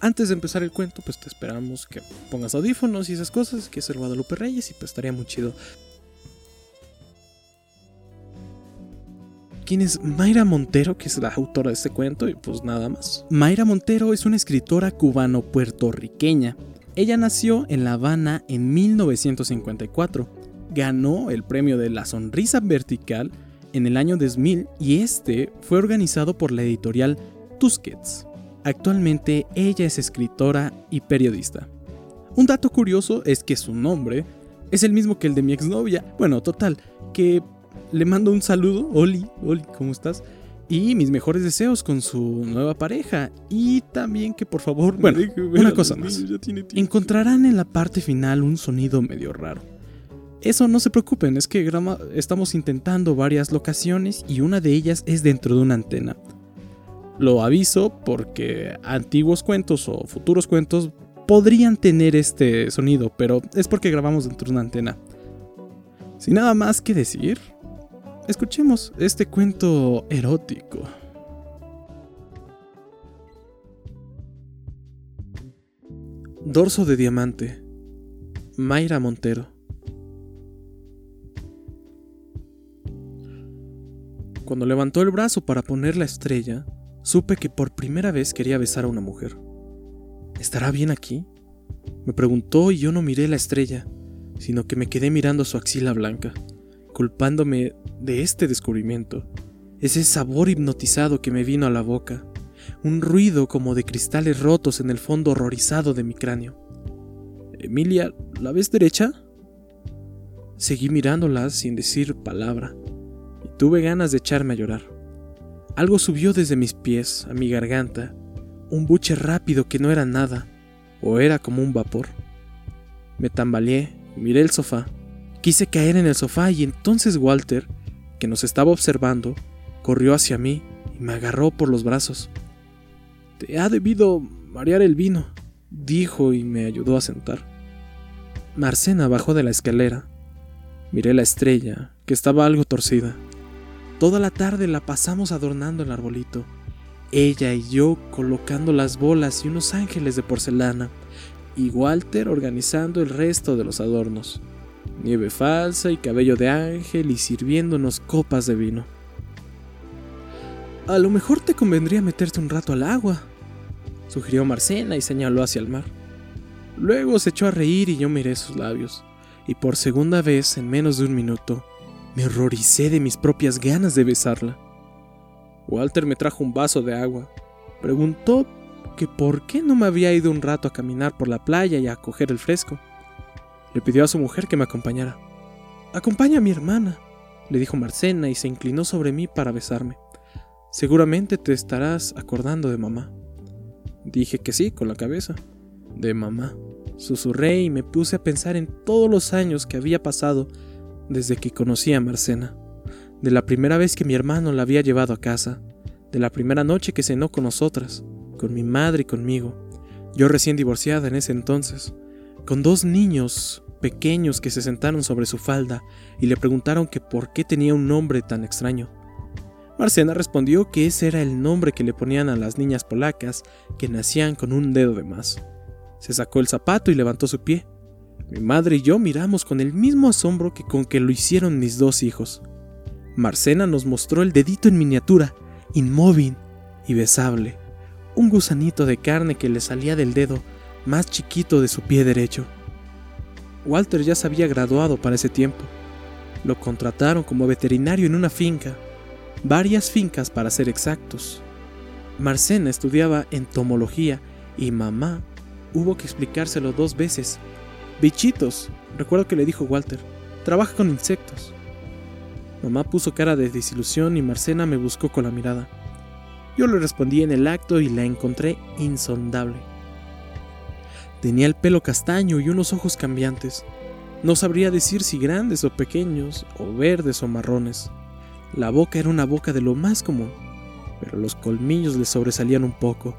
antes de empezar el cuento, pues te esperamos que pongas audífonos y esas cosas, que es el Guadalupe Reyes y pues estaría muy chido. ¿Quién es Mayra Montero, que es la autora de este cuento? Y pues nada más. Mayra Montero es una escritora cubano-puertorriqueña. Ella nació en La Habana en 1954. Ganó el premio de la sonrisa vertical en el año 2000 y este fue organizado por la editorial Tusquets. Actualmente ella es escritora y periodista. Un dato curioso es que su nombre es el mismo que el de mi exnovia. Bueno, total, que le mando un saludo, Oli, Oli, ¿cómo estás? Y mis mejores deseos con su nueva pareja. Y también que por favor, bueno, una cosa más. Encontrarán en la parte final un sonido medio raro. Eso no se preocupen, es que estamos intentando varias locaciones y una de ellas es dentro de una antena. Lo aviso porque antiguos cuentos o futuros cuentos podrían tener este sonido, pero es porque grabamos dentro de una antena. Sin nada más que decir, escuchemos este cuento erótico. Dorso de diamante. Mayra Montero. Cuando levantó el brazo para poner la estrella, supe que por primera vez quería besar a una mujer. ¿Estará bien aquí? Me preguntó y yo no miré la estrella, sino que me quedé mirando su axila blanca, culpándome de este descubrimiento, ese sabor hipnotizado que me vino a la boca, un ruido como de cristales rotos en el fondo horrorizado de mi cráneo. Emilia, ¿la ves derecha? Seguí mirándola sin decir palabra, y tuve ganas de echarme a llorar. Algo subió desde mis pies a mi garganta, un buche rápido que no era nada, o era como un vapor. Me tambaleé, miré el sofá, quise caer en el sofá y entonces Walter, que nos estaba observando, corrió hacia mí y me agarró por los brazos. Te ha debido marear el vino, dijo y me ayudó a sentar. Marcena bajó de la escalera. Miré la estrella, que estaba algo torcida. Toda la tarde la pasamos adornando el arbolito, ella y yo colocando las bolas y unos ángeles de porcelana, y Walter organizando el resto de los adornos, nieve falsa y cabello de ángel y sirviéndonos copas de vino. A lo mejor te convendría meterte un rato al agua, sugirió Marcena y señaló hacia el mar. Luego se echó a reír y yo miré sus labios, y por segunda vez en menos de un minuto me horroricé de mis propias ganas de besarla. Walter me trajo un vaso de agua. Preguntó que por qué no me había ido un rato a caminar por la playa y a coger el fresco. Le pidió a su mujer que me acompañara. Acompaña a mi hermana, le dijo Marcena y se inclinó sobre mí para besarme. Seguramente te estarás acordando de mamá. Dije que sí, con la cabeza. De mamá. Susurré y me puse a pensar en todos los años que había pasado desde que conocí a Marcena, de la primera vez que mi hermano la había llevado a casa, de la primera noche que cenó con nosotras, con mi madre y conmigo, yo recién divorciada en ese entonces, con dos niños pequeños que se sentaron sobre su falda y le preguntaron que por qué tenía un nombre tan extraño. Marcena respondió que ese era el nombre que le ponían a las niñas polacas que nacían con un dedo de más. Se sacó el zapato y levantó su pie. Mi madre y yo miramos con el mismo asombro que con que lo hicieron mis dos hijos. Marcena nos mostró el dedito en miniatura, inmóvil y besable, un gusanito de carne que le salía del dedo más chiquito de su pie derecho. Walter ya se había graduado para ese tiempo. Lo contrataron como veterinario en una finca, varias fincas para ser exactos. Marcena estudiaba entomología y mamá hubo que explicárselo dos veces Bichitos, recuerdo que le dijo Walter. Trabaja con insectos. Mamá puso cara de desilusión y Marcena me buscó con la mirada. Yo le respondí en el acto y la encontré insondable. Tenía el pelo castaño y unos ojos cambiantes. No sabría decir si grandes o pequeños, o verdes o marrones. La boca era una boca de lo más común, pero los colmillos le sobresalían un poco,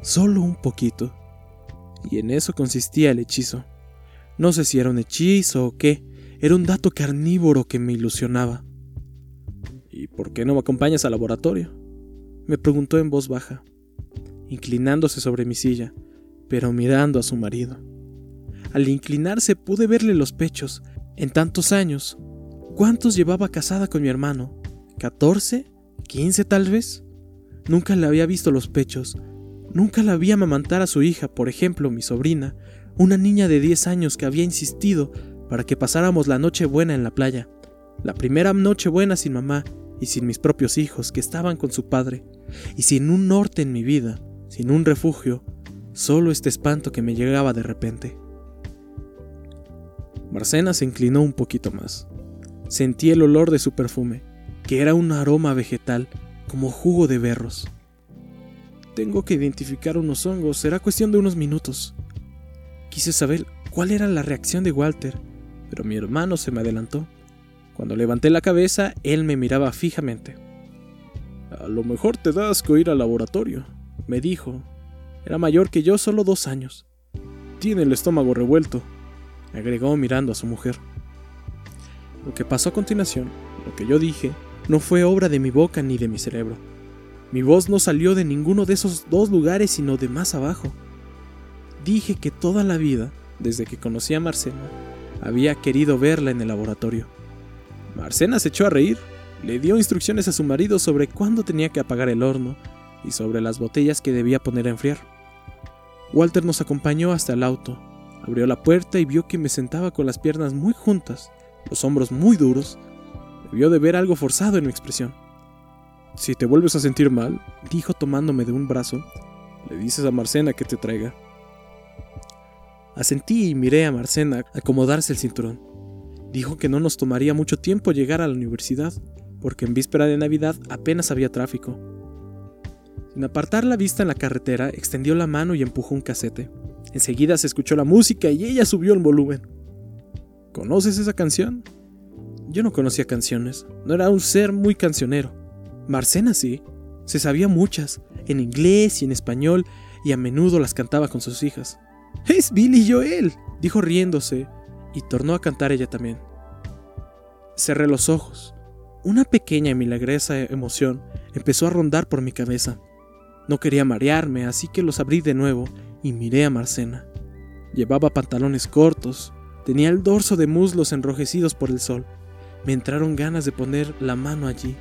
solo un poquito. Y en eso consistía el hechizo. No sé si era un hechizo o qué, era un dato carnívoro que me ilusionaba. ¿Y por qué no me acompañas al laboratorio? Me preguntó en voz baja, inclinándose sobre mi silla, pero mirando a su marido. Al inclinarse pude verle los pechos. En tantos años, ¿cuántos llevaba casada con mi hermano? ¿14? ¿15 tal vez? Nunca le había visto los pechos. Nunca la vi amamantar a su hija, por ejemplo, mi sobrina, una niña de 10 años que había insistido para que pasáramos la noche buena en la playa. La primera noche buena sin mamá y sin mis propios hijos que estaban con su padre, y sin un norte en mi vida, sin un refugio, solo este espanto que me llegaba de repente. Marcena se inclinó un poquito más. Sentí el olor de su perfume, que era un aroma vegetal, como jugo de berros. Tengo que identificar unos hongos, será cuestión de unos minutos. Quise saber cuál era la reacción de Walter, pero mi hermano se me adelantó. Cuando levanté la cabeza, él me miraba fijamente. A lo mejor te das asco ir al laboratorio, me dijo. Era mayor que yo, solo dos años. Tiene el estómago revuelto, agregó mirando a su mujer. Lo que pasó a continuación, lo que yo dije, no fue obra de mi boca ni de mi cerebro. Mi voz no salió de ninguno de esos dos lugares, sino de más abajo. Dije que toda la vida, desde que conocí a Marcena, había querido verla en el laboratorio. Marcena se echó a reír, le dio instrucciones a su marido sobre cuándo tenía que apagar el horno y sobre las botellas que debía poner a enfriar. Walter nos acompañó hasta el auto, abrió la puerta y vio que me sentaba con las piernas muy juntas, los hombros muy duros. Debió de ver algo forzado en mi expresión. Si te vuelves a sentir mal, dijo tomándome de un brazo, le dices a Marcena que te traiga. Asentí y miré a Marcena acomodarse el cinturón. Dijo que no nos tomaría mucho tiempo llegar a la universidad, porque en víspera de Navidad apenas había tráfico. Sin apartar la vista en la carretera, extendió la mano y empujó un casete. Enseguida se escuchó la música y ella subió el volumen. ¿Conoces esa canción? Yo no conocía canciones, no era un ser muy cancionero. Marcena sí, se sabía muchas, en inglés y en español, y a menudo las cantaba con sus hijas. ¡Es Billy Joel! dijo riéndose, y tornó a cantar ella también. Cerré los ojos. Una pequeña y milagrosa emoción empezó a rondar por mi cabeza. No quería marearme, así que los abrí de nuevo y miré a Marcena. Llevaba pantalones cortos, tenía el dorso de muslos enrojecidos por el sol. Me entraron ganas de poner la mano allí,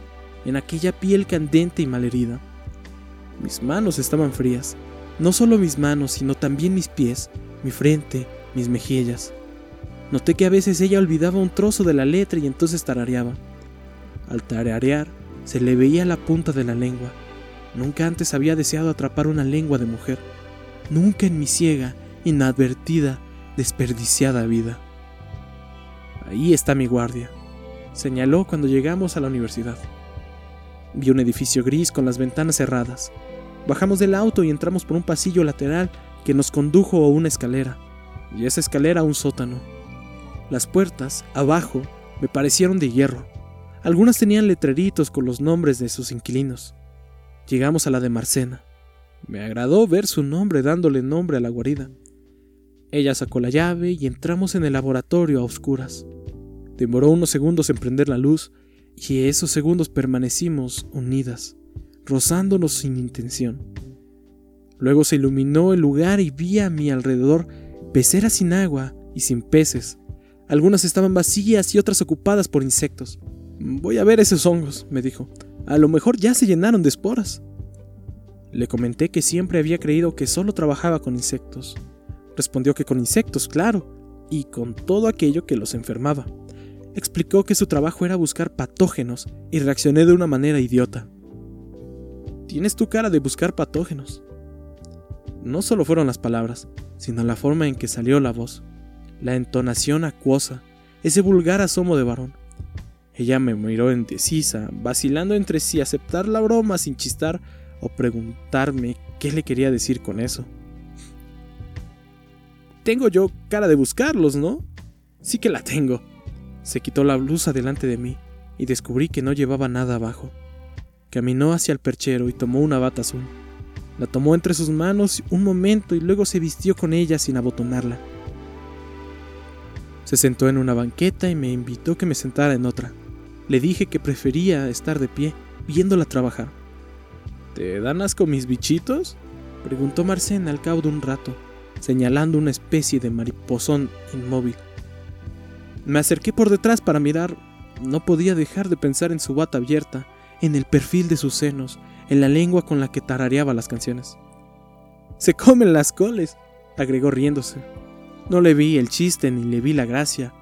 en aquella piel candente y malherida. Mis manos estaban frías, no solo mis manos, sino también mis pies, mi frente, mis mejillas. Noté que a veces ella olvidaba un trozo de la letra y entonces tarareaba. Al tararear, se le veía la punta de la lengua. Nunca antes había deseado atrapar una lengua de mujer. Nunca en mi ciega, inadvertida, desperdiciada vida. Ahí está mi guardia, señaló cuando llegamos a la universidad. Vi un edificio gris con las ventanas cerradas. Bajamos del auto y entramos por un pasillo lateral que nos condujo a una escalera, y esa escalera a un sótano. Las puertas, abajo, me parecieron de hierro. Algunas tenían letreritos con los nombres de sus inquilinos. Llegamos a la de Marcena. Me agradó ver su nombre dándole nombre a la guarida. Ella sacó la llave y entramos en el laboratorio a oscuras. Demoró unos segundos en prender la luz y esos segundos permanecimos unidas, rozándonos sin intención. Luego se iluminó el lugar y vi a mi alrededor peceras sin agua y sin peces. Algunas estaban vacías y otras ocupadas por insectos. Voy a ver esos hongos, me dijo. A lo mejor ya se llenaron de esporas. Le comenté que siempre había creído que solo trabajaba con insectos. Respondió que con insectos, claro, y con todo aquello que los enfermaba. Explicó que su trabajo era buscar patógenos y reaccioné de una manera idiota. Tienes tu cara de buscar patógenos. No solo fueron las palabras, sino la forma en que salió la voz, la entonación acuosa, ese vulgar asomo de varón. Ella me miró indecisa, vacilando entre si aceptar la broma sin chistar o preguntarme qué le quería decir con eso. Tengo yo cara de buscarlos, ¿no? Sí que la tengo. Se quitó la blusa delante de mí y descubrí que no llevaba nada abajo. Caminó hacia el perchero y tomó una bata azul. La tomó entre sus manos un momento y luego se vistió con ella sin abotonarla. Se sentó en una banqueta y me invitó que me sentara en otra. Le dije que prefería estar de pie, viéndola trabajar. ¿Te dan asco mis bichitos? preguntó Marcena al cabo de un rato. señalando una especie de mariposón inmóvil. Me acerqué por detrás para mirar. No podía dejar de pensar en su bata abierta, en el perfil de sus senos, en la lengua con la que tarareaba las canciones. Se comen las coles, agregó riéndose. No le vi el chiste ni le vi la gracia.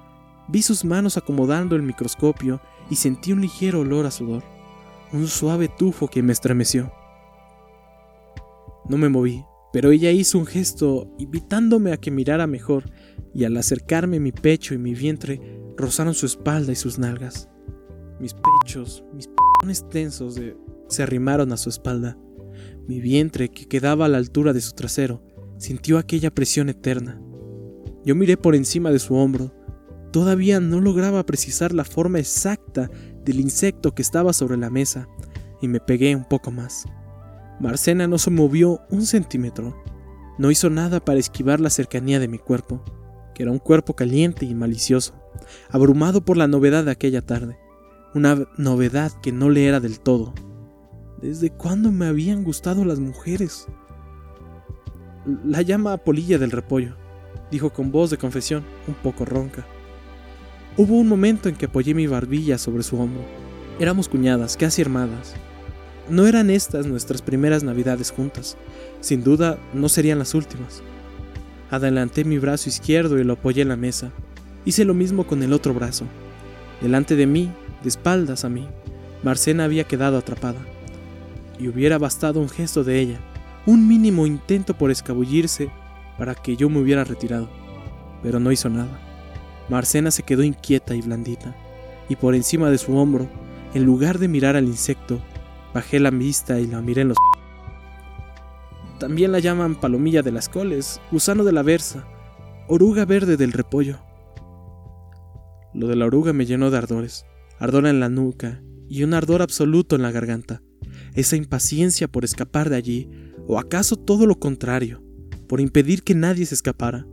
Vi sus manos acomodando el microscopio y sentí un ligero olor a sudor, un suave tufo que me estremeció. No me moví, pero ella hizo un gesto invitándome a que mirara mejor y al acercarme mi pecho y mi vientre rozaron su espalda y sus nalgas. Mis pechos, mis p***ones tensos se arrimaron a su espalda. Mi vientre, que quedaba a la altura de su trasero, sintió aquella presión eterna. Yo miré por encima de su hombro. Todavía no lograba precisar la forma exacta del insecto que estaba sobre la mesa, y me pegué un poco más. Marcena no se movió un centímetro. No hizo nada para esquivar la cercanía de mi cuerpo, que era un cuerpo caliente y malicioso, abrumado por la novedad de aquella tarde. Una novedad que no le era del todo. ¿Desde cuándo me habían gustado las mujeres? La llama Polilla del Repollo, dijo con voz de confesión, un poco ronca. Hubo un momento en que apoyé mi barbilla sobre su hombro. Éramos cuñadas, casi hermanas, no eran estas nuestras primeras navidades juntas. Sin duda, no serían las últimas. Adelanté mi brazo izquierdo y lo apoyé en la mesa. Hice lo mismo con el otro brazo. Delante de mí, de espaldas a mí, Marcena había quedado atrapada. Y hubiera bastado un gesto de ella, un mínimo intento por escabullirse para que yo me hubiera retirado. Pero no hizo nada. Marcena se quedó inquieta y blandita, y por encima de su hombro, en lugar de mirar al insecto, Bajé la vista y la miré en los... También la llaman palomilla de las coles, gusano de la versa, oruga verde del repollo. Lo de la oruga me llenó de ardores, ardor en la nuca y un ardor absoluto en la garganta, esa impaciencia por escapar de allí, o acaso todo lo contrario, por impedir que nadie se escapara.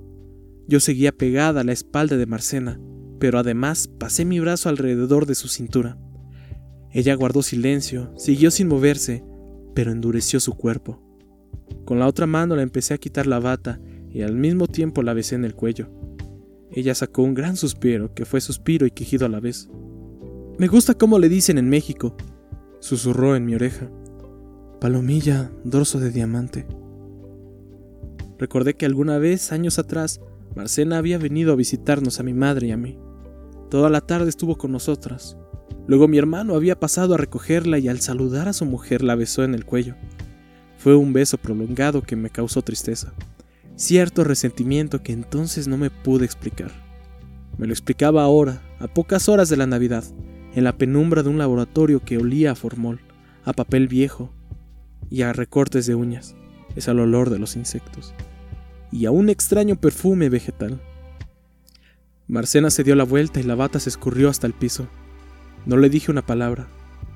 Yo seguía pegada a la espalda de Marcena, pero además pasé mi brazo alrededor de su cintura. Ella guardó silencio, siguió sin moverse, pero endureció su cuerpo. Con la otra mano la empecé a quitar la bata y al mismo tiempo la besé en el cuello. Ella sacó un gran suspiro, que fue suspiro y quejido a la vez. Me gusta cómo le dicen en México, susurró en mi oreja. Palomilla, dorso de diamante. Recordé que alguna vez, años atrás, Marcena había venido a visitarnos a mi madre y a mí. Toda la tarde estuvo con nosotras, Luego mi hermano había pasado a recogerla y al saludar a su mujer la besó en el cuello. Fue un beso prolongado que me causó tristeza, cierto resentimiento que entonces no me pude explicar. Me lo explicaba ahora, a pocas horas de la Navidad, en la penumbra de un laboratorio que olía a formol, a papel viejo y a recortes de uñas. Es al olor de los insectos y a un extraño perfume vegetal. Marcena se dio la vuelta y la bata se escurrió hasta el piso. No le dije una palabra.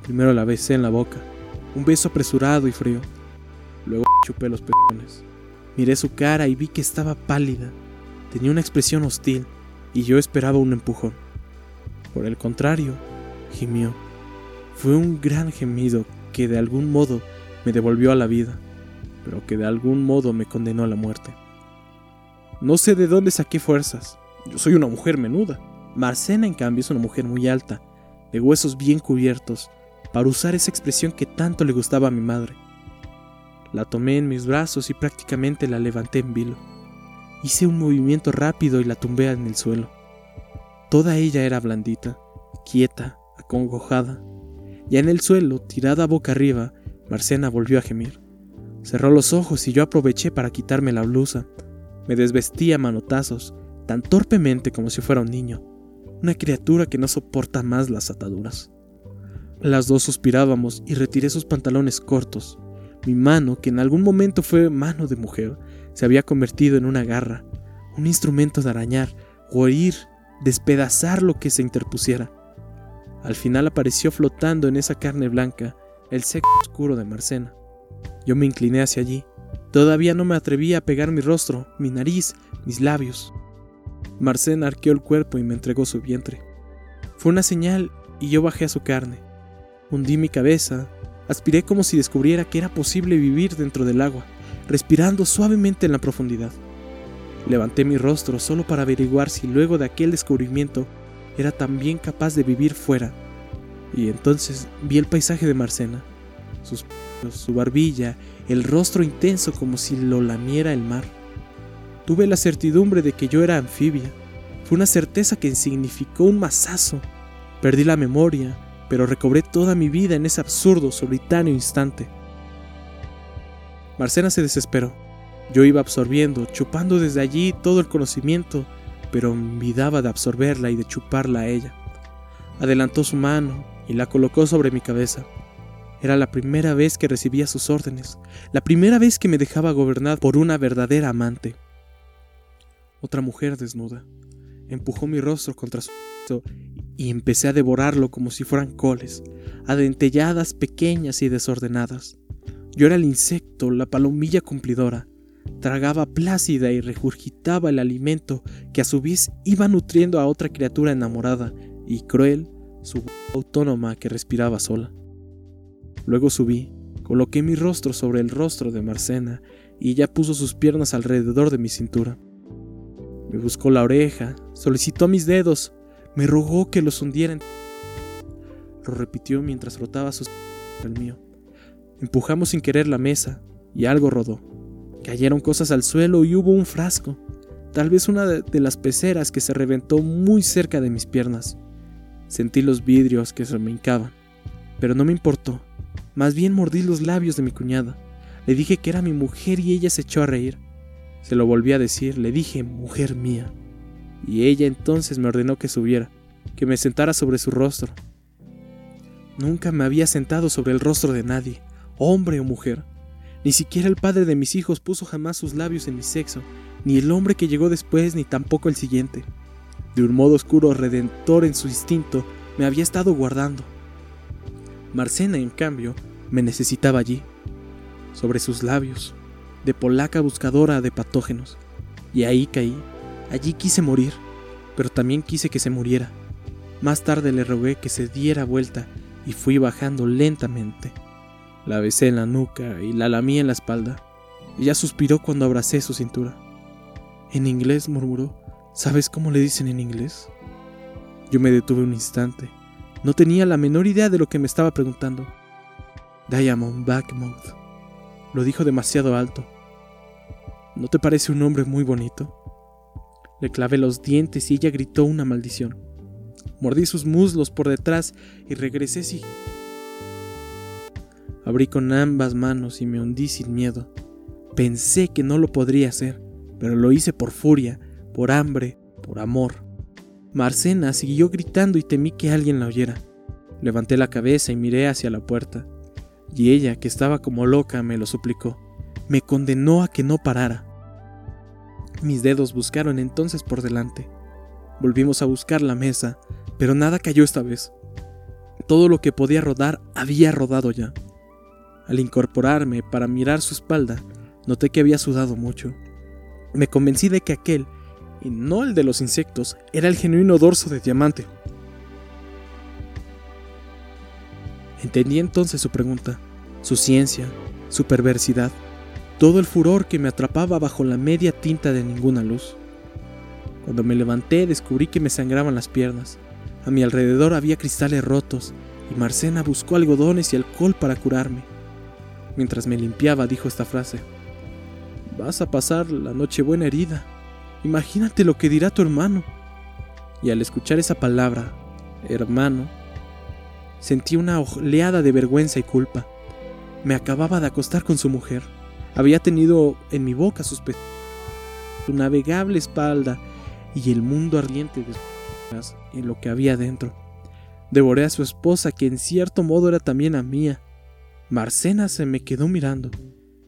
Primero la besé en la boca. Un beso apresurado y frío. Luego chupé los pezones. Miré su cara y vi que estaba pálida. Tenía una expresión hostil y yo esperaba un empujón. Por el contrario, gimió. Fue un gran gemido que de algún modo me devolvió a la vida, pero que de algún modo me condenó a la muerte. No sé de dónde saqué fuerzas. Yo soy una mujer menuda. Marcena, en cambio, es una mujer muy alta de huesos bien cubiertos, para usar esa expresión que tanto le gustaba a mi madre. La tomé en mis brazos y prácticamente la levanté en vilo. Hice un movimiento rápido y la tumbé en el suelo. Toda ella era blandita, quieta, acongojada. Ya en el suelo, tirada boca arriba, Marcena volvió a gemir. Cerró los ojos y yo aproveché para quitarme la blusa. Me desvestí a manotazos, tan torpemente como si fuera un niño una criatura que no soporta más las ataduras. Las dos suspirábamos y retiré sus pantalones cortos. Mi mano, que en algún momento fue mano de mujer, se había convertido en una garra, un instrumento de arañar, o herir, despedazar lo que se interpusiera. Al final apareció flotando en esa carne blanca el sexo oscuro de Marcena. Yo me incliné hacia allí. Todavía no me atrevía a pegar mi rostro, mi nariz, mis labios. Marcena arqueó el cuerpo y me entregó su vientre. Fue una señal y yo bajé a su carne. Hundí mi cabeza, aspiré como si descubriera que era posible vivir dentro del agua, respirando suavemente en la profundidad. Levanté mi rostro solo para averiguar si luego de aquel descubrimiento era también capaz de vivir fuera. Y entonces vi el paisaje de Marcena, sus su barbilla, el rostro intenso como si lo lamiera el mar. Tuve la certidumbre de que yo era anfibia. Fue una certeza que significó un mazazo. Perdí la memoria, pero recobré toda mi vida en ese absurdo, solitario instante. Marcena se desesperó. Yo iba absorbiendo, chupando desde allí todo el conocimiento, pero olvidaba de absorberla y de chuparla a ella. Adelantó su mano y la colocó sobre mi cabeza. Era la primera vez que recibía sus órdenes, la primera vez que me dejaba gobernar por una verdadera amante. Otra mujer desnuda empujó mi rostro contra su y empecé a devorarlo como si fueran coles, adentelladas pequeñas y desordenadas. Yo era el insecto, la palomilla cumplidora. Tragaba plácida y regurgitaba el alimento que a su vez iba nutriendo a otra criatura enamorada y cruel, su autónoma que respiraba sola. Luego subí, coloqué mi rostro sobre el rostro de Marcena y ella puso sus piernas alrededor de mi cintura. Me buscó la oreja, solicitó mis dedos, me rogó que los hundiera. Lo repitió mientras frotaba sus el mío. Empujamos sin querer la mesa y algo rodó. Cayeron cosas al suelo y hubo un frasco, tal vez una de las peceras que se reventó muy cerca de mis piernas. Sentí los vidrios que se me hincaban, pero no me importó. Más bien mordí los labios de mi cuñada. Le dije que era mi mujer y ella se echó a reír. Se lo volví a decir, le dije, mujer mía. Y ella entonces me ordenó que subiera, que me sentara sobre su rostro. Nunca me había sentado sobre el rostro de nadie, hombre o mujer. Ni siquiera el padre de mis hijos puso jamás sus labios en mi sexo, ni el hombre que llegó después, ni tampoco el siguiente. De un modo oscuro redentor en su instinto, me había estado guardando. Marcena, en cambio, me necesitaba allí, sobre sus labios, de polaca buscadora de patógenos. Y ahí caí. Allí quise morir, pero también quise que se muriera. Más tarde le rogué que se diera vuelta y fui bajando lentamente. La besé en la nuca y la lamí en la espalda. Ella suspiró cuando abracé su cintura. En inglés murmuró, ¿sabes cómo le dicen en inglés? Yo me detuve un instante. No tenía la menor idea de lo que me estaba preguntando. Diamond Backmouth. Lo dijo demasiado alto. ¿No te parece un hombre muy bonito? Le clavé los dientes y ella gritó una maldición. Mordí sus muslos por detrás y regresé sin... Abrí con ambas manos y me hundí sin miedo. Pensé que no lo podría hacer, pero lo hice por furia, por hambre, por amor. Marcena siguió gritando y temí que alguien la oyera. Levanté la cabeza y miré hacia la puerta y ella, que estaba como loca, me lo suplicó. Me condenó a que no parara. Mis dedos buscaron entonces por delante. Volvimos a buscar la mesa, pero nada cayó esta vez. Todo lo que podía rodar había rodado ya. Al incorporarme para mirar su espalda, noté que había sudado mucho. Me convencí de que aquel, y no el de los insectos, era el genuino dorso de diamante. Entendí entonces su pregunta, su ciencia, su perversidad, todo el furor que me atrapaba bajo la media tinta de ninguna luz. Cuando me levanté descubrí que me sangraban las piernas. A mi alrededor había cristales rotos y Marcena buscó algodones y alcohol para curarme. Mientras me limpiaba dijo esta frase. Vas a pasar la noche buena herida. Imagínate lo que dirá tu hermano. Y al escuchar esa palabra, hermano, Sentí una oleada de vergüenza y culpa. Me acababa de acostar con su mujer. Había tenido en mi boca sus su navegable espalda y el mundo ardiente de en lo que había dentro. Devoré a su esposa, que en cierto modo era también a mía. Marcena se me quedó mirando.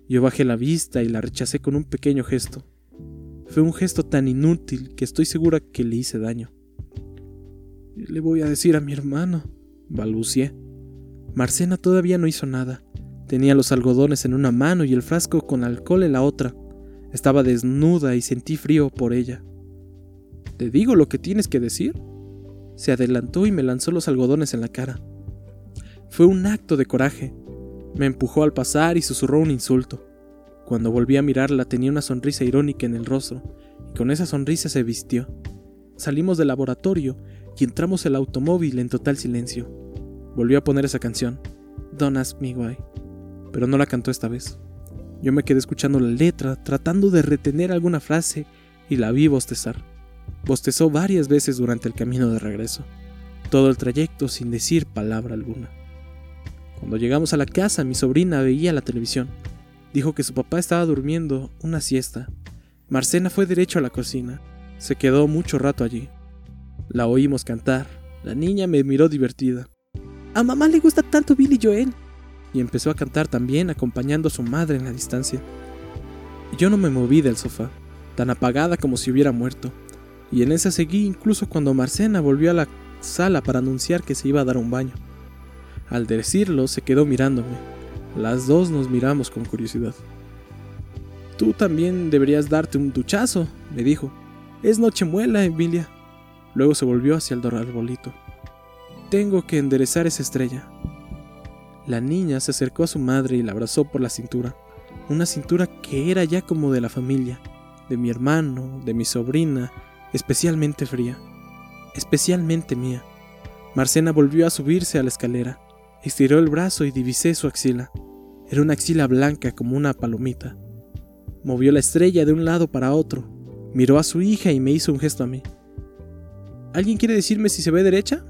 Yo bajé la vista y la rechacé con un pequeño gesto. Fue un gesto tan inútil que estoy segura que le hice daño. Le voy a decir a mi hermano, balbucié. Marcena todavía no hizo nada. Tenía los algodones en una mano y el frasco con alcohol en la otra. Estaba desnuda y sentí frío por ella. ¿Te digo lo que tienes que decir? Se adelantó y me lanzó los algodones en la cara. Fue un acto de coraje. Me empujó al pasar y susurró un insulto. Cuando volví a mirarla tenía una sonrisa irónica en el rostro, y con esa sonrisa se vistió. Salimos del laboratorio y entramos al automóvil en total silencio. Volvió a poner esa canción, Don't Ask Me Why, pero no la cantó esta vez. Yo me quedé escuchando la letra, tratando de retener alguna frase, y la vi bostezar. Bostezó varias veces durante el camino de regreso, todo el trayecto sin decir palabra alguna. Cuando llegamos a la casa, mi sobrina veía la televisión. Dijo que su papá estaba durmiendo una siesta. Marcena fue derecho a la cocina. Se quedó mucho rato allí. La oímos cantar. La niña me miró divertida. A mamá le gusta tanto Billy Joel. Y empezó a cantar también acompañando a su madre en la distancia. Yo no me moví del sofá, tan apagada como si hubiera muerto. Y en esa seguí incluso cuando Marcena volvió a la sala para anunciar que se iba a dar un baño. Al decirlo, se quedó mirándome. Las dos nos miramos con curiosidad. Tú también deberías darte un duchazo, me dijo. Es Nochemuela, Emilia. Luego se volvió hacia el arbolito. Tengo que enderezar esa estrella. La niña se acercó a su madre y la abrazó por la cintura, una cintura que era ya como de la familia, de mi hermano, de mi sobrina, especialmente fría, especialmente mía. Marcena volvió a subirse a la escalera, estiró el brazo y divisé su axila. Era una axila blanca como una palomita. Movió la estrella de un lado para otro, miró a su hija y me hizo un gesto a mí. ¿Alguien quiere decirme si se ve derecha?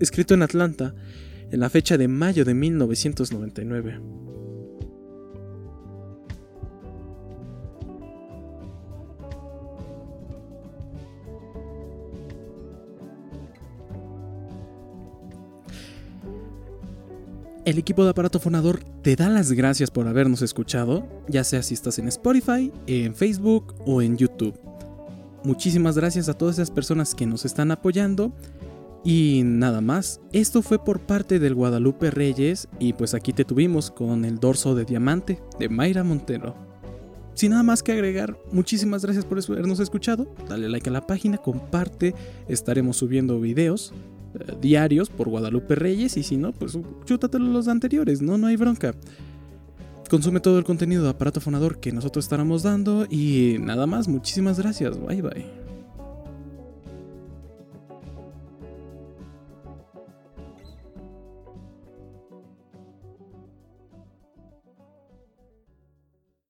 Escrito en Atlanta, en la fecha de mayo de 1999. El equipo de aparato fonador te da las gracias por habernos escuchado, ya sea si estás en Spotify, en Facebook o en YouTube. Muchísimas gracias a todas esas personas que nos están apoyando. Y nada más, esto fue por parte del Guadalupe Reyes y pues aquí te tuvimos con el dorso de diamante de Mayra Montero. Sin nada más que agregar, muchísimas gracias por habernos escuchado. Dale like a la página, comparte, estaremos subiendo videos diarios por Guadalupe Reyes y si no, pues chútatelo los anteriores, no, no hay bronca. Consume todo el contenido de aparato fonador que nosotros estaremos dando y nada más, muchísimas gracias, bye bye.